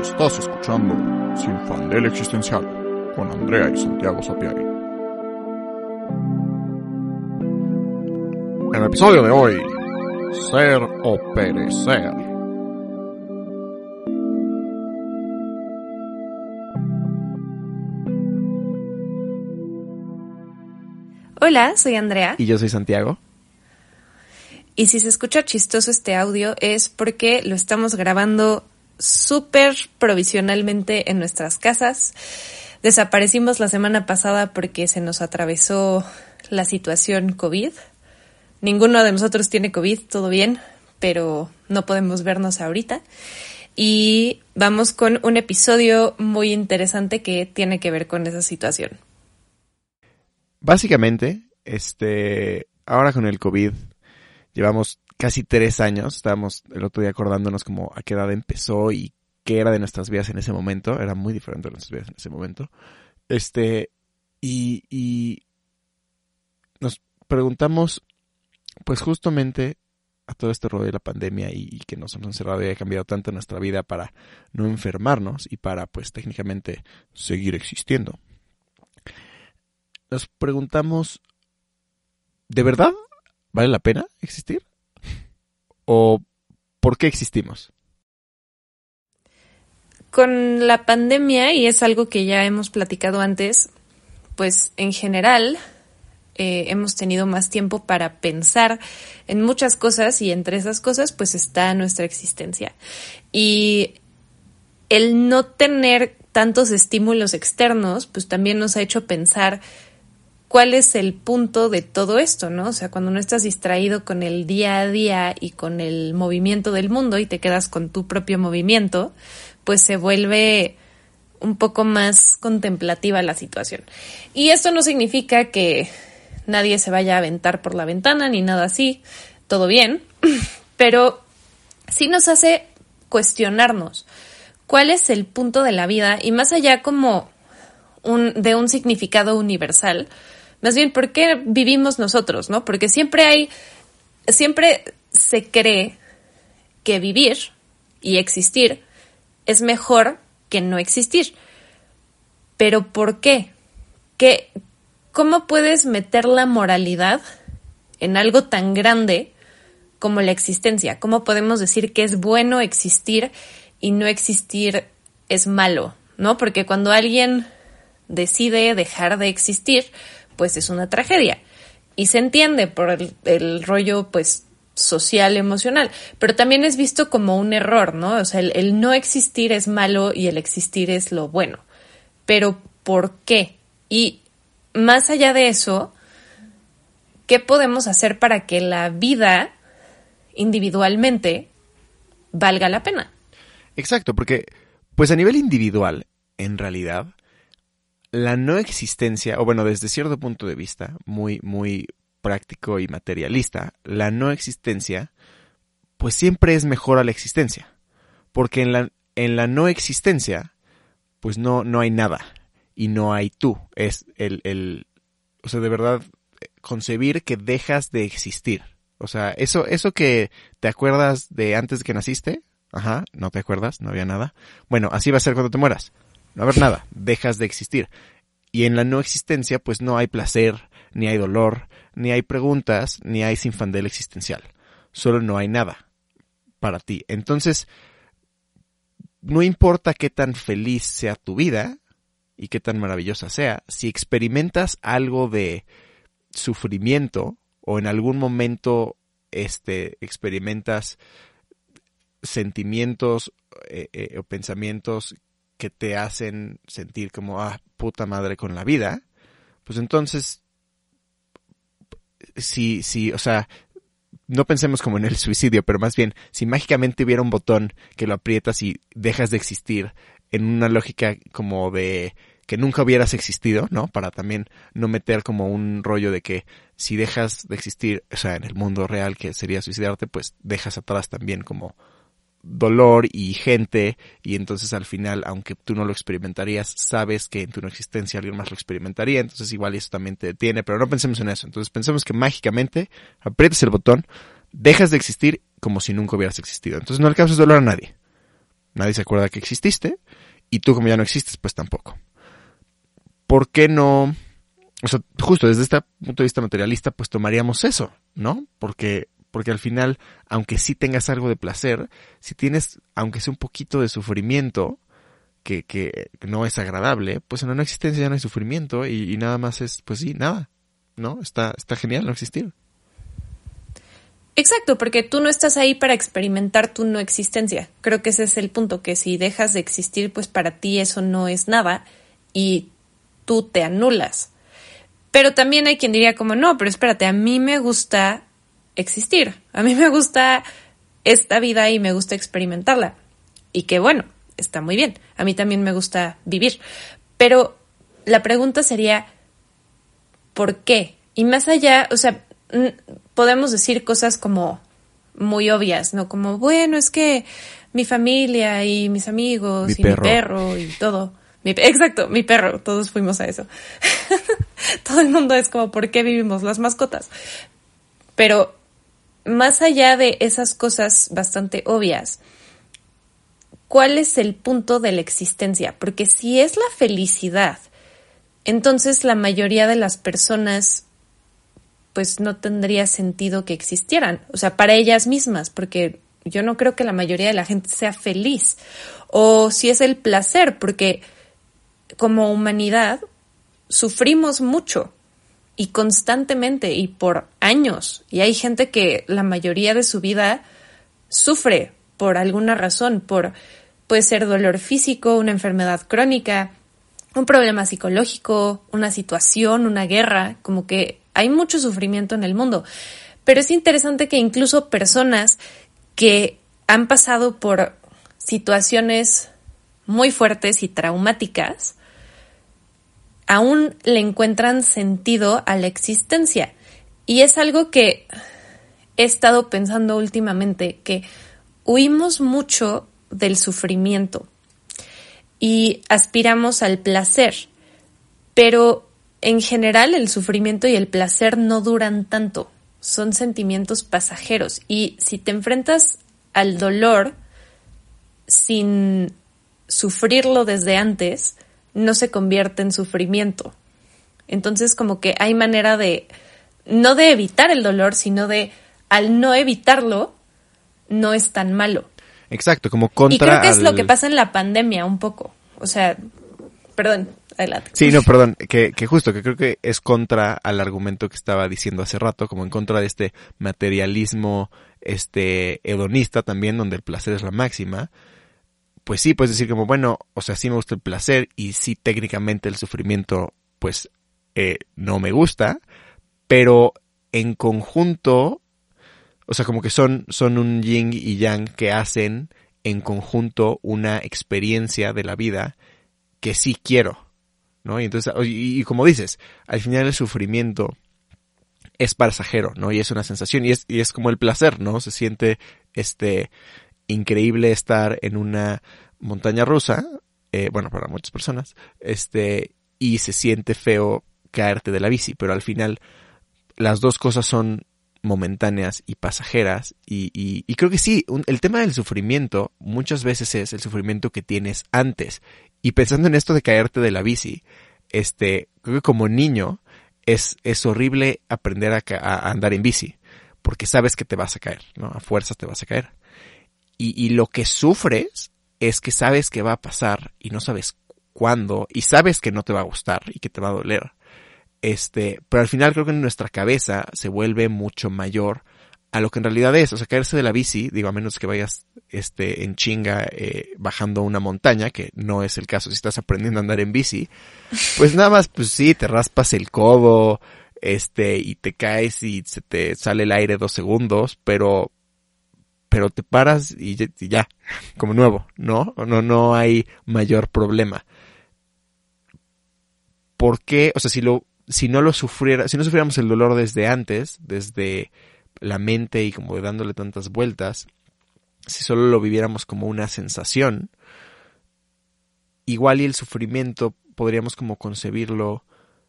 Estás escuchando Sin Fandel Existencial con Andrea y Santiago Sapiari. En el episodio de hoy, Ser o Perecer. Hola, soy Andrea. Y yo soy Santiago. Y si se escucha chistoso este audio es porque lo estamos grabando súper provisionalmente en nuestras casas. Desaparecimos la semana pasada porque se nos atravesó la situación COVID. Ninguno de nosotros tiene COVID, todo bien, pero no podemos vernos ahorita. Y vamos con un episodio muy interesante que tiene que ver con esa situación. Básicamente, este, ahora con el COVID, llevamos casi tres años. Estábamos el otro día acordándonos como a qué edad empezó y qué era de nuestras vidas en ese momento. Era muy diferente de nuestras vidas en ese momento. Este, y, y nos preguntamos, pues justamente a todo este rollo de la pandemia y, y, que nos hemos encerrado y ha cambiado tanto nuestra vida para no enfermarnos y para, pues técnicamente, seguir existiendo. Nos preguntamos, ¿de verdad vale la pena existir? ¿O por qué existimos? Con la pandemia, y es algo que ya hemos platicado antes, pues en general eh, hemos tenido más tiempo para pensar en muchas cosas y entre esas cosas pues está nuestra existencia. Y el no tener tantos estímulos externos pues también nos ha hecho pensar cuál es el punto de todo esto, ¿no? O sea, cuando no estás distraído con el día a día y con el movimiento del mundo y te quedas con tu propio movimiento, pues se vuelve un poco más contemplativa la situación. Y esto no significa que nadie se vaya a aventar por la ventana ni nada así, todo bien, pero sí nos hace cuestionarnos cuál es el punto de la vida y más allá como de un significado universal, más bien, ¿por qué vivimos nosotros, no? Porque siempre hay, siempre se cree que vivir y existir es mejor que no existir. Pero ¿por qué? ¿Qué ¿Cómo puedes meter la moralidad en algo tan grande como la existencia? ¿Cómo podemos decir que es bueno existir y no existir es malo? ¿No? Porque cuando alguien decide dejar de existir, pues es una tragedia. Y se entiende por el, rollo, pues, social, emocional, pero también es visto como un error, ¿no? O sea, el, el, no existir es malo y el existir es lo bueno. Pero ¿por qué? Y más allá de eso, ¿qué podemos hacer para que la vida individualmente valga la pena? Exacto, porque pues a nivel individual, en realidad, la no existencia, o bueno, desde cierto punto de vista, muy, muy práctico y materialista, la no existencia, pues siempre es mejor a la existencia. Porque en la, en la no existencia, pues no, no hay nada. Y no hay tú. Es el, el, o sea, de verdad, concebir que dejas de existir. O sea, eso, eso que te acuerdas de antes de que naciste, ajá, no te acuerdas, no había nada. Bueno, así va a ser cuando te mueras no haber nada, dejas de existir. Y en la no existencia, pues no hay placer, ni hay dolor, ni hay preguntas, ni hay sinfandel existencial. Solo no hay nada para ti. Entonces, no importa qué tan feliz sea tu vida y qué tan maravillosa sea, si experimentas algo de sufrimiento o en algún momento este experimentas sentimientos eh, eh, o pensamientos que te hacen sentir como, ah, puta madre con la vida, pues entonces, si, si, o sea, no pensemos como en el suicidio, pero más bien, si mágicamente hubiera un botón que lo aprietas y dejas de existir en una lógica como de que nunca hubieras existido, ¿no? Para también no meter como un rollo de que si dejas de existir, o sea, en el mundo real que sería suicidarte, pues dejas atrás también como dolor y gente y entonces al final, aunque tú no lo experimentarías, sabes que en tu no existencia alguien más lo experimentaría, entonces igual eso también te detiene, pero no pensemos en eso, entonces pensemos que mágicamente aprietas el botón, dejas de existir como si nunca hubieras existido, entonces no causes dolor a nadie, Nadie se acuerda que exististe y tú como ya no existes, pues tampoco. ¿Por qué no? O sea, justo desde este punto de vista materialista, pues tomaríamos eso, ¿no? Porque, porque al final, aunque sí tengas algo de placer, si tienes, aunque sea un poquito de sufrimiento, que, que no es agradable, pues en una existencia ya no hay sufrimiento y, y nada más es, pues sí, nada, ¿no? Está, está genial no existir. Exacto, porque tú no estás ahí para experimentar tu no existencia. Creo que ese es el punto, que si dejas de existir, pues para ti eso no es nada y tú te anulas. Pero también hay quien diría como, no, pero espérate, a mí me gusta existir, a mí me gusta esta vida y me gusta experimentarla. Y que bueno, está muy bien, a mí también me gusta vivir. Pero la pregunta sería, ¿por qué? Y más allá, o sea, podemos decir cosas como muy obvias, ¿no? Como, bueno, es que mi familia y mis amigos y mi perro y todo. exacto, mi perro, todos fuimos a eso. todo el mundo es como, ¿por qué vivimos las mascotas? Pero más allá de esas cosas bastante obvias, ¿cuál es el punto de la existencia? Porque si es la felicidad, entonces la mayoría de las personas pues no tendría sentido que existieran, o sea, para ellas mismas, porque yo no creo que la mayoría de la gente sea feliz. O si es el placer, porque como humanidad sufrimos mucho y constantemente y por años. Y hay gente que la mayoría de su vida sufre por alguna razón, por puede ser dolor físico, una enfermedad crónica, un problema psicológico, una situación, una guerra, como que hay mucho sufrimiento en el mundo. Pero es interesante que incluso personas que han pasado por situaciones muy fuertes y traumáticas, aún le encuentran sentido a la existencia. Y es algo que he estado pensando últimamente, que huimos mucho del sufrimiento y aspiramos al placer, pero en general, el sufrimiento y el placer no duran tanto, son sentimientos pasajeros y si te enfrentas al dolor sin sufrirlo desde antes, no se convierte en sufrimiento. Entonces como que hay manera de, no de evitar el dolor, sino de, al no evitarlo, no es tan malo. Exacto, como contra. Y creo que es lo que pasa en la pandemia un poco. O sea, perdón, Sí, no, perdón, que, que justo, que creo que es contra al argumento que estaba diciendo hace rato, como en contra de este materialismo, este, hedonista también, donde el placer es la máxima. Pues sí, puedes decir como, bueno, o sea, sí me gusta el placer y sí técnicamente el sufrimiento, pues, eh, no me gusta, pero en conjunto, o sea, como que son, son un yin y yang que hacen en conjunto una experiencia de la vida que sí quiero. ¿no? Y entonces, y, como dices, al final el sufrimiento es pasajero, ¿no? Y es una sensación, y es, y es como el placer, ¿no? Se siente, este, increíble estar en una montaña rusa, eh, bueno, para muchas personas, este, y se siente feo caerte de la bici, pero al final las dos cosas son momentáneas y pasajeras y, y, creo que sí, el tema del sufrimiento muchas veces es el sufrimiento que tienes antes y pensando en esto de caerte de la bici, este, creo que como niño es, es horrible aprender a, andar en bici, porque sabes que te vas a caer, ¿no? A fuerzas te vas a caer. Y, lo que sufres es que sabes que va a pasar y no sabes cuándo y sabes que no te va a gustar y que te va a doler. Este, pero al final creo que en nuestra cabeza se vuelve mucho mayor a lo que en realidad es, o sea, caerse de la bici, digo, a menos que vayas este, en chinga eh, bajando una montaña, que no es el caso si estás aprendiendo a andar en bici, pues nada más, pues sí, te raspas el codo, este, y te caes y se te sale el aire dos segundos, pero, pero te paras y, ya, como nuevo, ¿no? No, no hay mayor problema. ¿Por qué? O sea, si lo, si no lo sufriera, si no sufriéramos el dolor desde antes, desde la mente y como dándole tantas vueltas, si solo lo viviéramos como una sensación, igual y el sufrimiento podríamos como concebirlo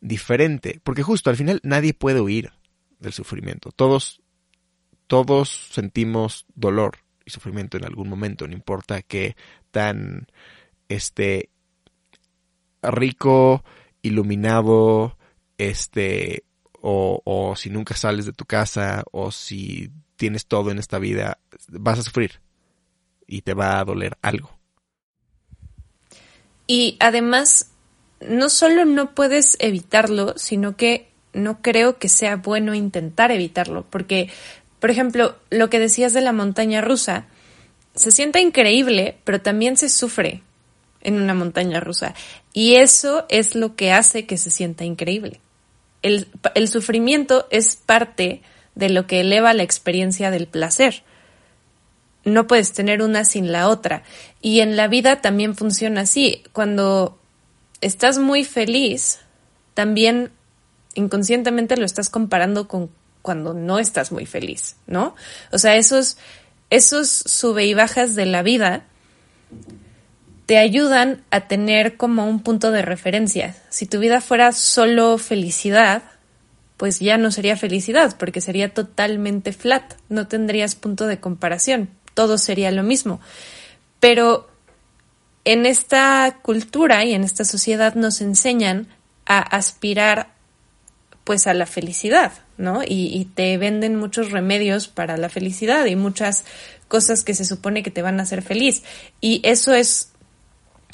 diferente, porque justo al final nadie puede huir del sufrimiento, todos, todos sentimos dolor y sufrimiento en algún momento, no importa qué tan este rico, iluminado, este o, o si nunca sales de tu casa o si tienes todo en esta vida, vas a sufrir y te va a doler algo. Y además, no solo no puedes evitarlo, sino que no creo que sea bueno intentar evitarlo, porque, por ejemplo, lo que decías de la montaña rusa, se siente increíble, pero también se sufre en una montaña rusa. Y eso es lo que hace que se sienta increíble. El, el sufrimiento es parte de lo que eleva la experiencia del placer. No puedes tener una sin la otra. Y en la vida también funciona así. Cuando estás muy feliz, también inconscientemente lo estás comparando con cuando no estás muy feliz, ¿no? O sea, esos, esos sube y bajas de la vida te ayudan a tener como un punto de referencia. Si tu vida fuera solo felicidad, pues ya no sería felicidad, porque sería totalmente flat, no tendrías punto de comparación, todo sería lo mismo. Pero en esta cultura y en esta sociedad nos enseñan a aspirar pues a la felicidad, ¿no? Y, y, te venden muchos remedios para la felicidad y muchas cosas que se supone que te van a hacer feliz. Y eso es,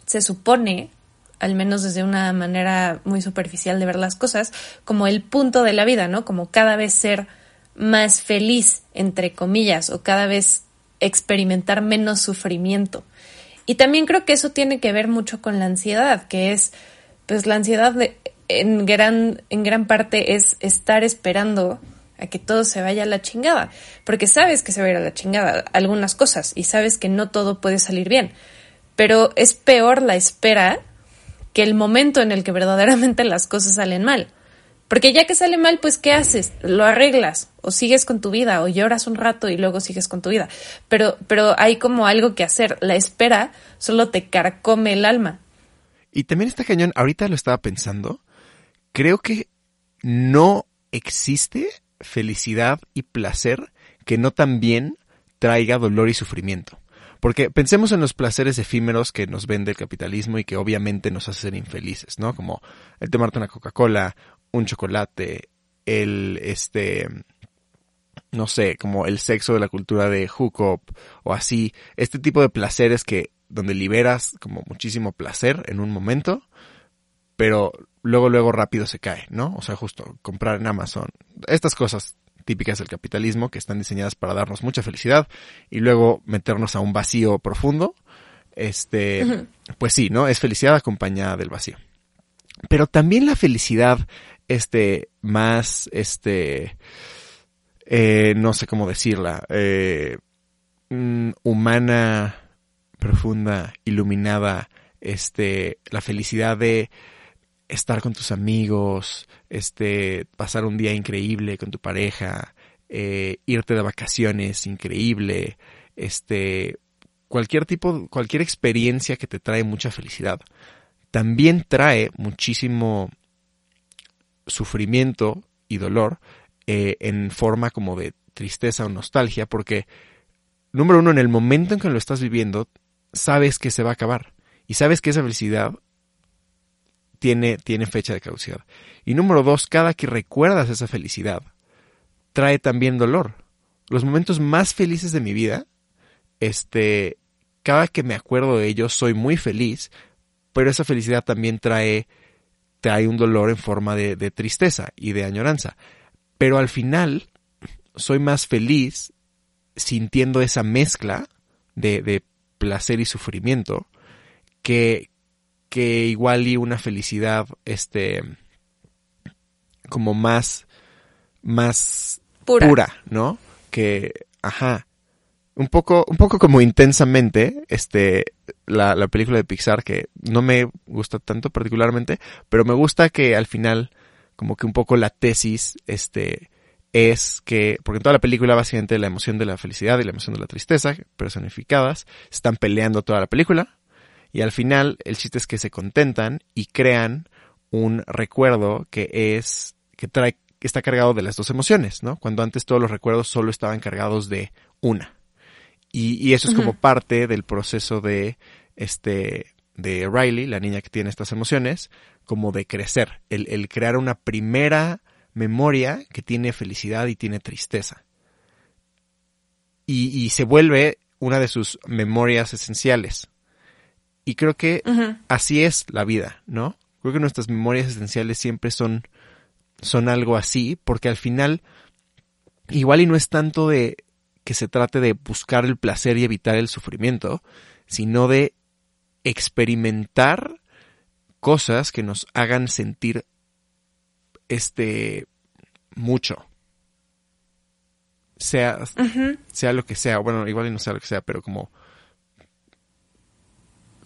se supone, al menos desde una manera muy superficial de ver las cosas, como el punto de la vida, ¿no? Como cada vez ser más feliz, entre comillas, o cada vez experimentar menos sufrimiento. Y también creo que eso tiene que ver mucho con la ansiedad, que es, pues la ansiedad de, en, gran, en gran parte es estar esperando a que todo se vaya a la chingada, porque sabes que se va a ir a la chingada algunas cosas y sabes que no todo puede salir bien, pero es peor la espera que el momento en el que verdaderamente las cosas salen mal. Porque ya que sale mal, pues ¿qué haces? Lo arreglas o sigues con tu vida o lloras un rato y luego sigues con tu vida. Pero pero hay como algo que hacer. La espera solo te carcome el alma. Y también está cañón, ahorita lo estaba pensando, creo que no existe felicidad y placer que no también traiga dolor y sufrimiento. Porque pensemos en los placeres efímeros que nos vende el capitalismo y que obviamente nos hacen infelices, ¿no? Como el tomarte una Coca-Cola, un chocolate, el, este, no sé, como el sexo de la cultura de hookup o así. Este tipo de placeres que, donde liberas como muchísimo placer en un momento, pero luego, luego rápido se cae, ¿no? O sea, justo comprar en Amazon. Estas cosas típicas del capitalismo que están diseñadas para darnos mucha felicidad y luego meternos a un vacío profundo, este, pues sí, ¿no? Es felicidad acompañada del vacío. Pero también la felicidad, este, más, este, eh, no sé cómo decirla, eh, mm, humana, profunda, iluminada, este, la felicidad de estar con tus amigos, este, pasar un día increíble con tu pareja, eh, irte de vacaciones increíble, este, cualquier tipo, cualquier experiencia que te trae mucha felicidad, también trae muchísimo sufrimiento y dolor eh, en forma como de tristeza o nostalgia, porque, número uno, en el momento en que lo estás viviendo, sabes que se va a acabar y sabes que esa felicidad tiene, tiene fecha de caducidad. Y número dos, cada que recuerdas esa felicidad, trae también dolor. Los momentos más felices de mi vida, este, cada que me acuerdo de ellos soy muy feliz, pero esa felicidad también trae, trae un dolor en forma de, de tristeza y de añoranza. Pero al final, soy más feliz sintiendo esa mezcla de, de placer y sufrimiento que, que igual y una felicidad, este, como más, más pura, ¿no? Que, ajá, un poco, un poco como intensamente, este, la, la película de Pixar que no me gusta tanto particularmente, pero me gusta que al final, como que un poco la tesis, este, es que, porque en toda la película básicamente la emoción de la felicidad y la emoción de la tristeza, personificadas, están peleando toda la película, y al final el chiste es que se contentan y crean un recuerdo que es, que trae, que está cargado de las dos emociones, ¿no? Cuando antes todos los recuerdos solo estaban cargados de una. Y, eso es como parte del proceso de, este, de Riley, la niña que tiene estas emociones, como de crecer, el, el crear una primera memoria que tiene felicidad y tiene tristeza. Y, y se vuelve una de sus memorias esenciales. Y creo que así es la vida, ¿no? Creo que nuestras memorias esenciales siempre son, son algo así, porque al final, igual y no es tanto de que se trate de buscar el placer y evitar el sufrimiento, sino de experimentar cosas que nos hagan sentir este mucho. Sea, sea lo que sea, bueno, igual y no sea lo que sea, pero como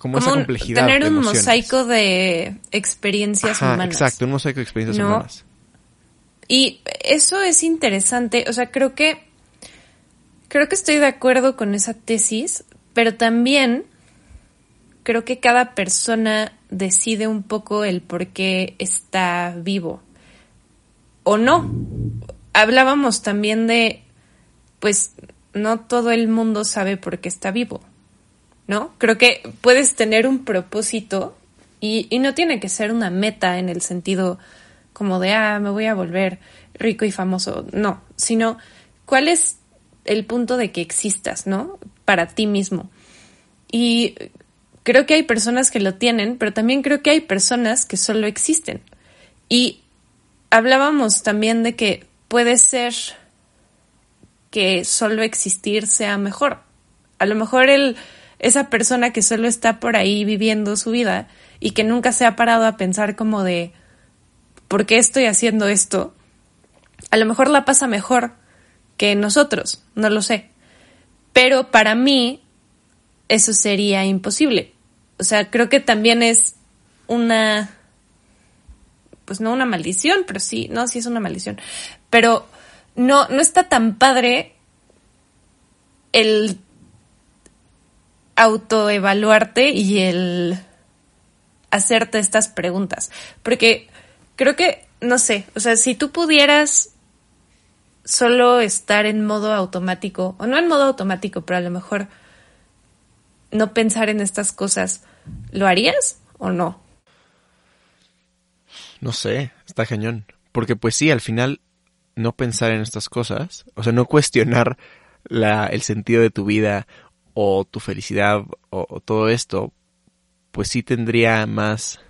como, esa complejidad. Tener un mosaico de experiencias humanas. Exacto, un mosaico de experiencias humanas. Y eso es interesante, o sea, creo que creo que estoy de acuerdo con esa tesis, pero también creo que cada persona decide un poco el por qué está vivo o no. Hablábamos también de, pues, no todo el mundo sabe por qué está vivo. ¿No? Creo que puedes tener un propósito y, no tiene que ser una meta en el sentido como de, ah, me voy a volver rico y famoso, no, sino cuál es el punto de que existas, ¿no? Para ti mismo. Y creo que hay personas que lo tienen, pero también creo que hay personas que solo existen. Y hablábamos también de que puede ser que solo existir sea mejor. A lo mejor el esa persona que solo está por ahí viviendo su vida y que nunca se ha parado a pensar como de ¿por qué estoy haciendo esto? A lo mejor la pasa mejor que nosotros, no lo sé. Pero para mí eso sería imposible. O sea, creo que también es una pues no una maldición, pero sí, no, sí es una maldición. Pero no no está tan padre el autoevaluarte y el hacerte estas preguntas. Porque creo que, no sé, o sea, si tú pudieras solo estar en modo automático, o no en modo automático, pero a lo mejor no pensar en estas cosas, ¿lo harías o no? No sé, está cañón. Porque pues sí, al final no pensar en estas cosas, o sea, no cuestionar la, el sentido de tu vida o tu felicidad o, todo esto, pues sí tendría más...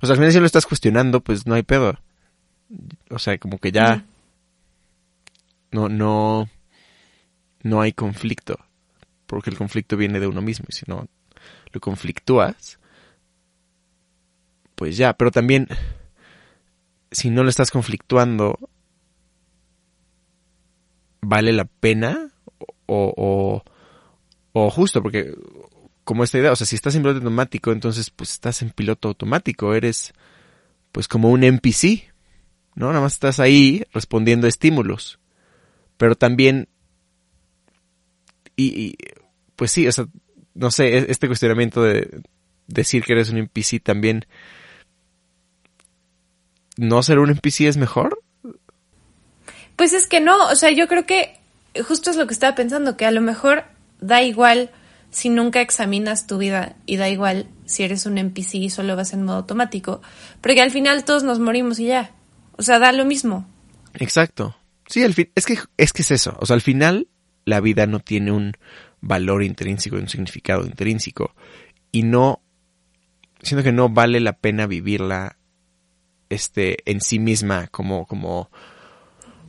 O sea, al final si lo estás cuestionando, pues no hay pedo. O sea, como que ya... No, no... No hay conflicto. Porque el conflicto viene de uno mismo. Y si no lo conflictúas, pues ya. Pero también, si no lo estás conflictuando, ¿vale la pena? o, o justo, porque como esta idea, o sea, si estás en piloto automático, entonces pues estás en piloto automático, eres pues como un NPC, ¿no? Nada más estás ahí respondiendo a estímulos. Pero también, y, pues sí, o sea, no sé, e-, este cuestionamiento de decir que eres un NPC también, ¿no ser un NPC es mejor? Pues es que no, o sea, yo creo que justo es lo que estaba pensando, que a lo mejor da igual si nunca examinas tu vida y da igual si eres un NPC y solo vas en modo automático, porque al final todos nos morimos y ya. O sea, da lo mismo. Exacto. Sí, al fin, es que es que es eso. O sea, al final la vida no tiene un valor intrínseco, un significado intrínseco y no siento que no vale la pena vivirla este en sí misma como como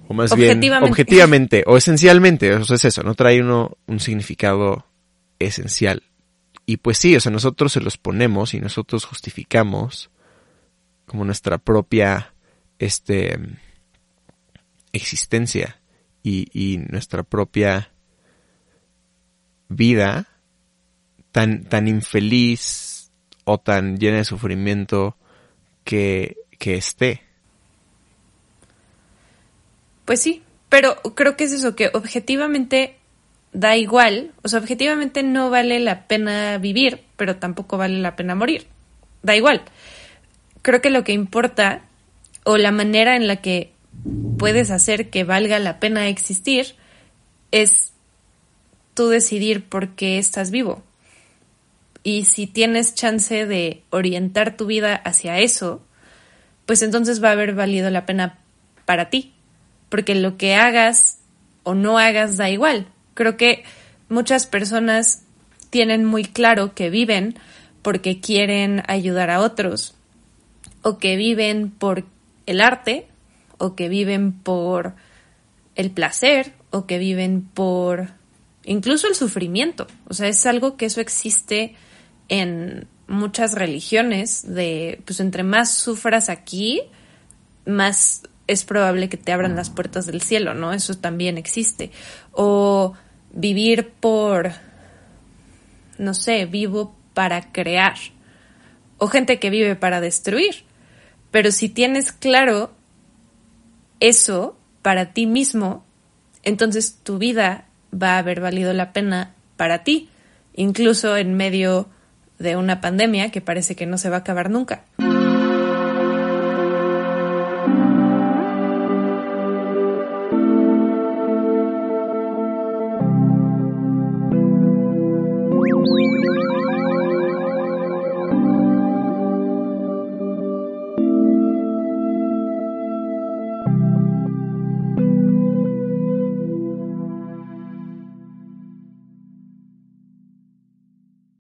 o más bien, objetivamente o esencialmente, o sea, es eso, no trae uno un significado esencial. Y pues sí, o sea, nosotros se los ponemos y nosotros justificamos como nuestra propia, este, existencia y, y nuestra propia vida tan, tan infeliz o tan llena de sufrimiento que, que esté. Pues sí, pero creo que es eso, que objetivamente da igual, o sea, objetivamente no vale la pena vivir, pero tampoco vale la pena morir. Da igual. Creo que lo que importa, o la manera en la que puedes hacer que valga la pena existir, es tú decidir por qué estás vivo. Y si tienes chance de orientar tu vida hacia eso, pues entonces va a haber valido la pena para ti. Porque lo que hagas o no hagas da igual. Creo que muchas personas tienen muy claro que viven porque quieren ayudar a otros, o que viven por el arte, o que viven por el placer, o que viven por incluso el sufrimiento. O sea, es algo que eso existe en muchas religiones de, pues entre más sufras aquí, más es probable que te abran las puertas del cielo, ¿no? Eso también existe. O vivir por, no sé, vivo para crear. O gente que vive para destruir. Pero si tienes claro eso para ti mismo, entonces tu vida va a haber valido la pena para ti, incluso en medio de una pandemia que parece que no se va a acabar nunca.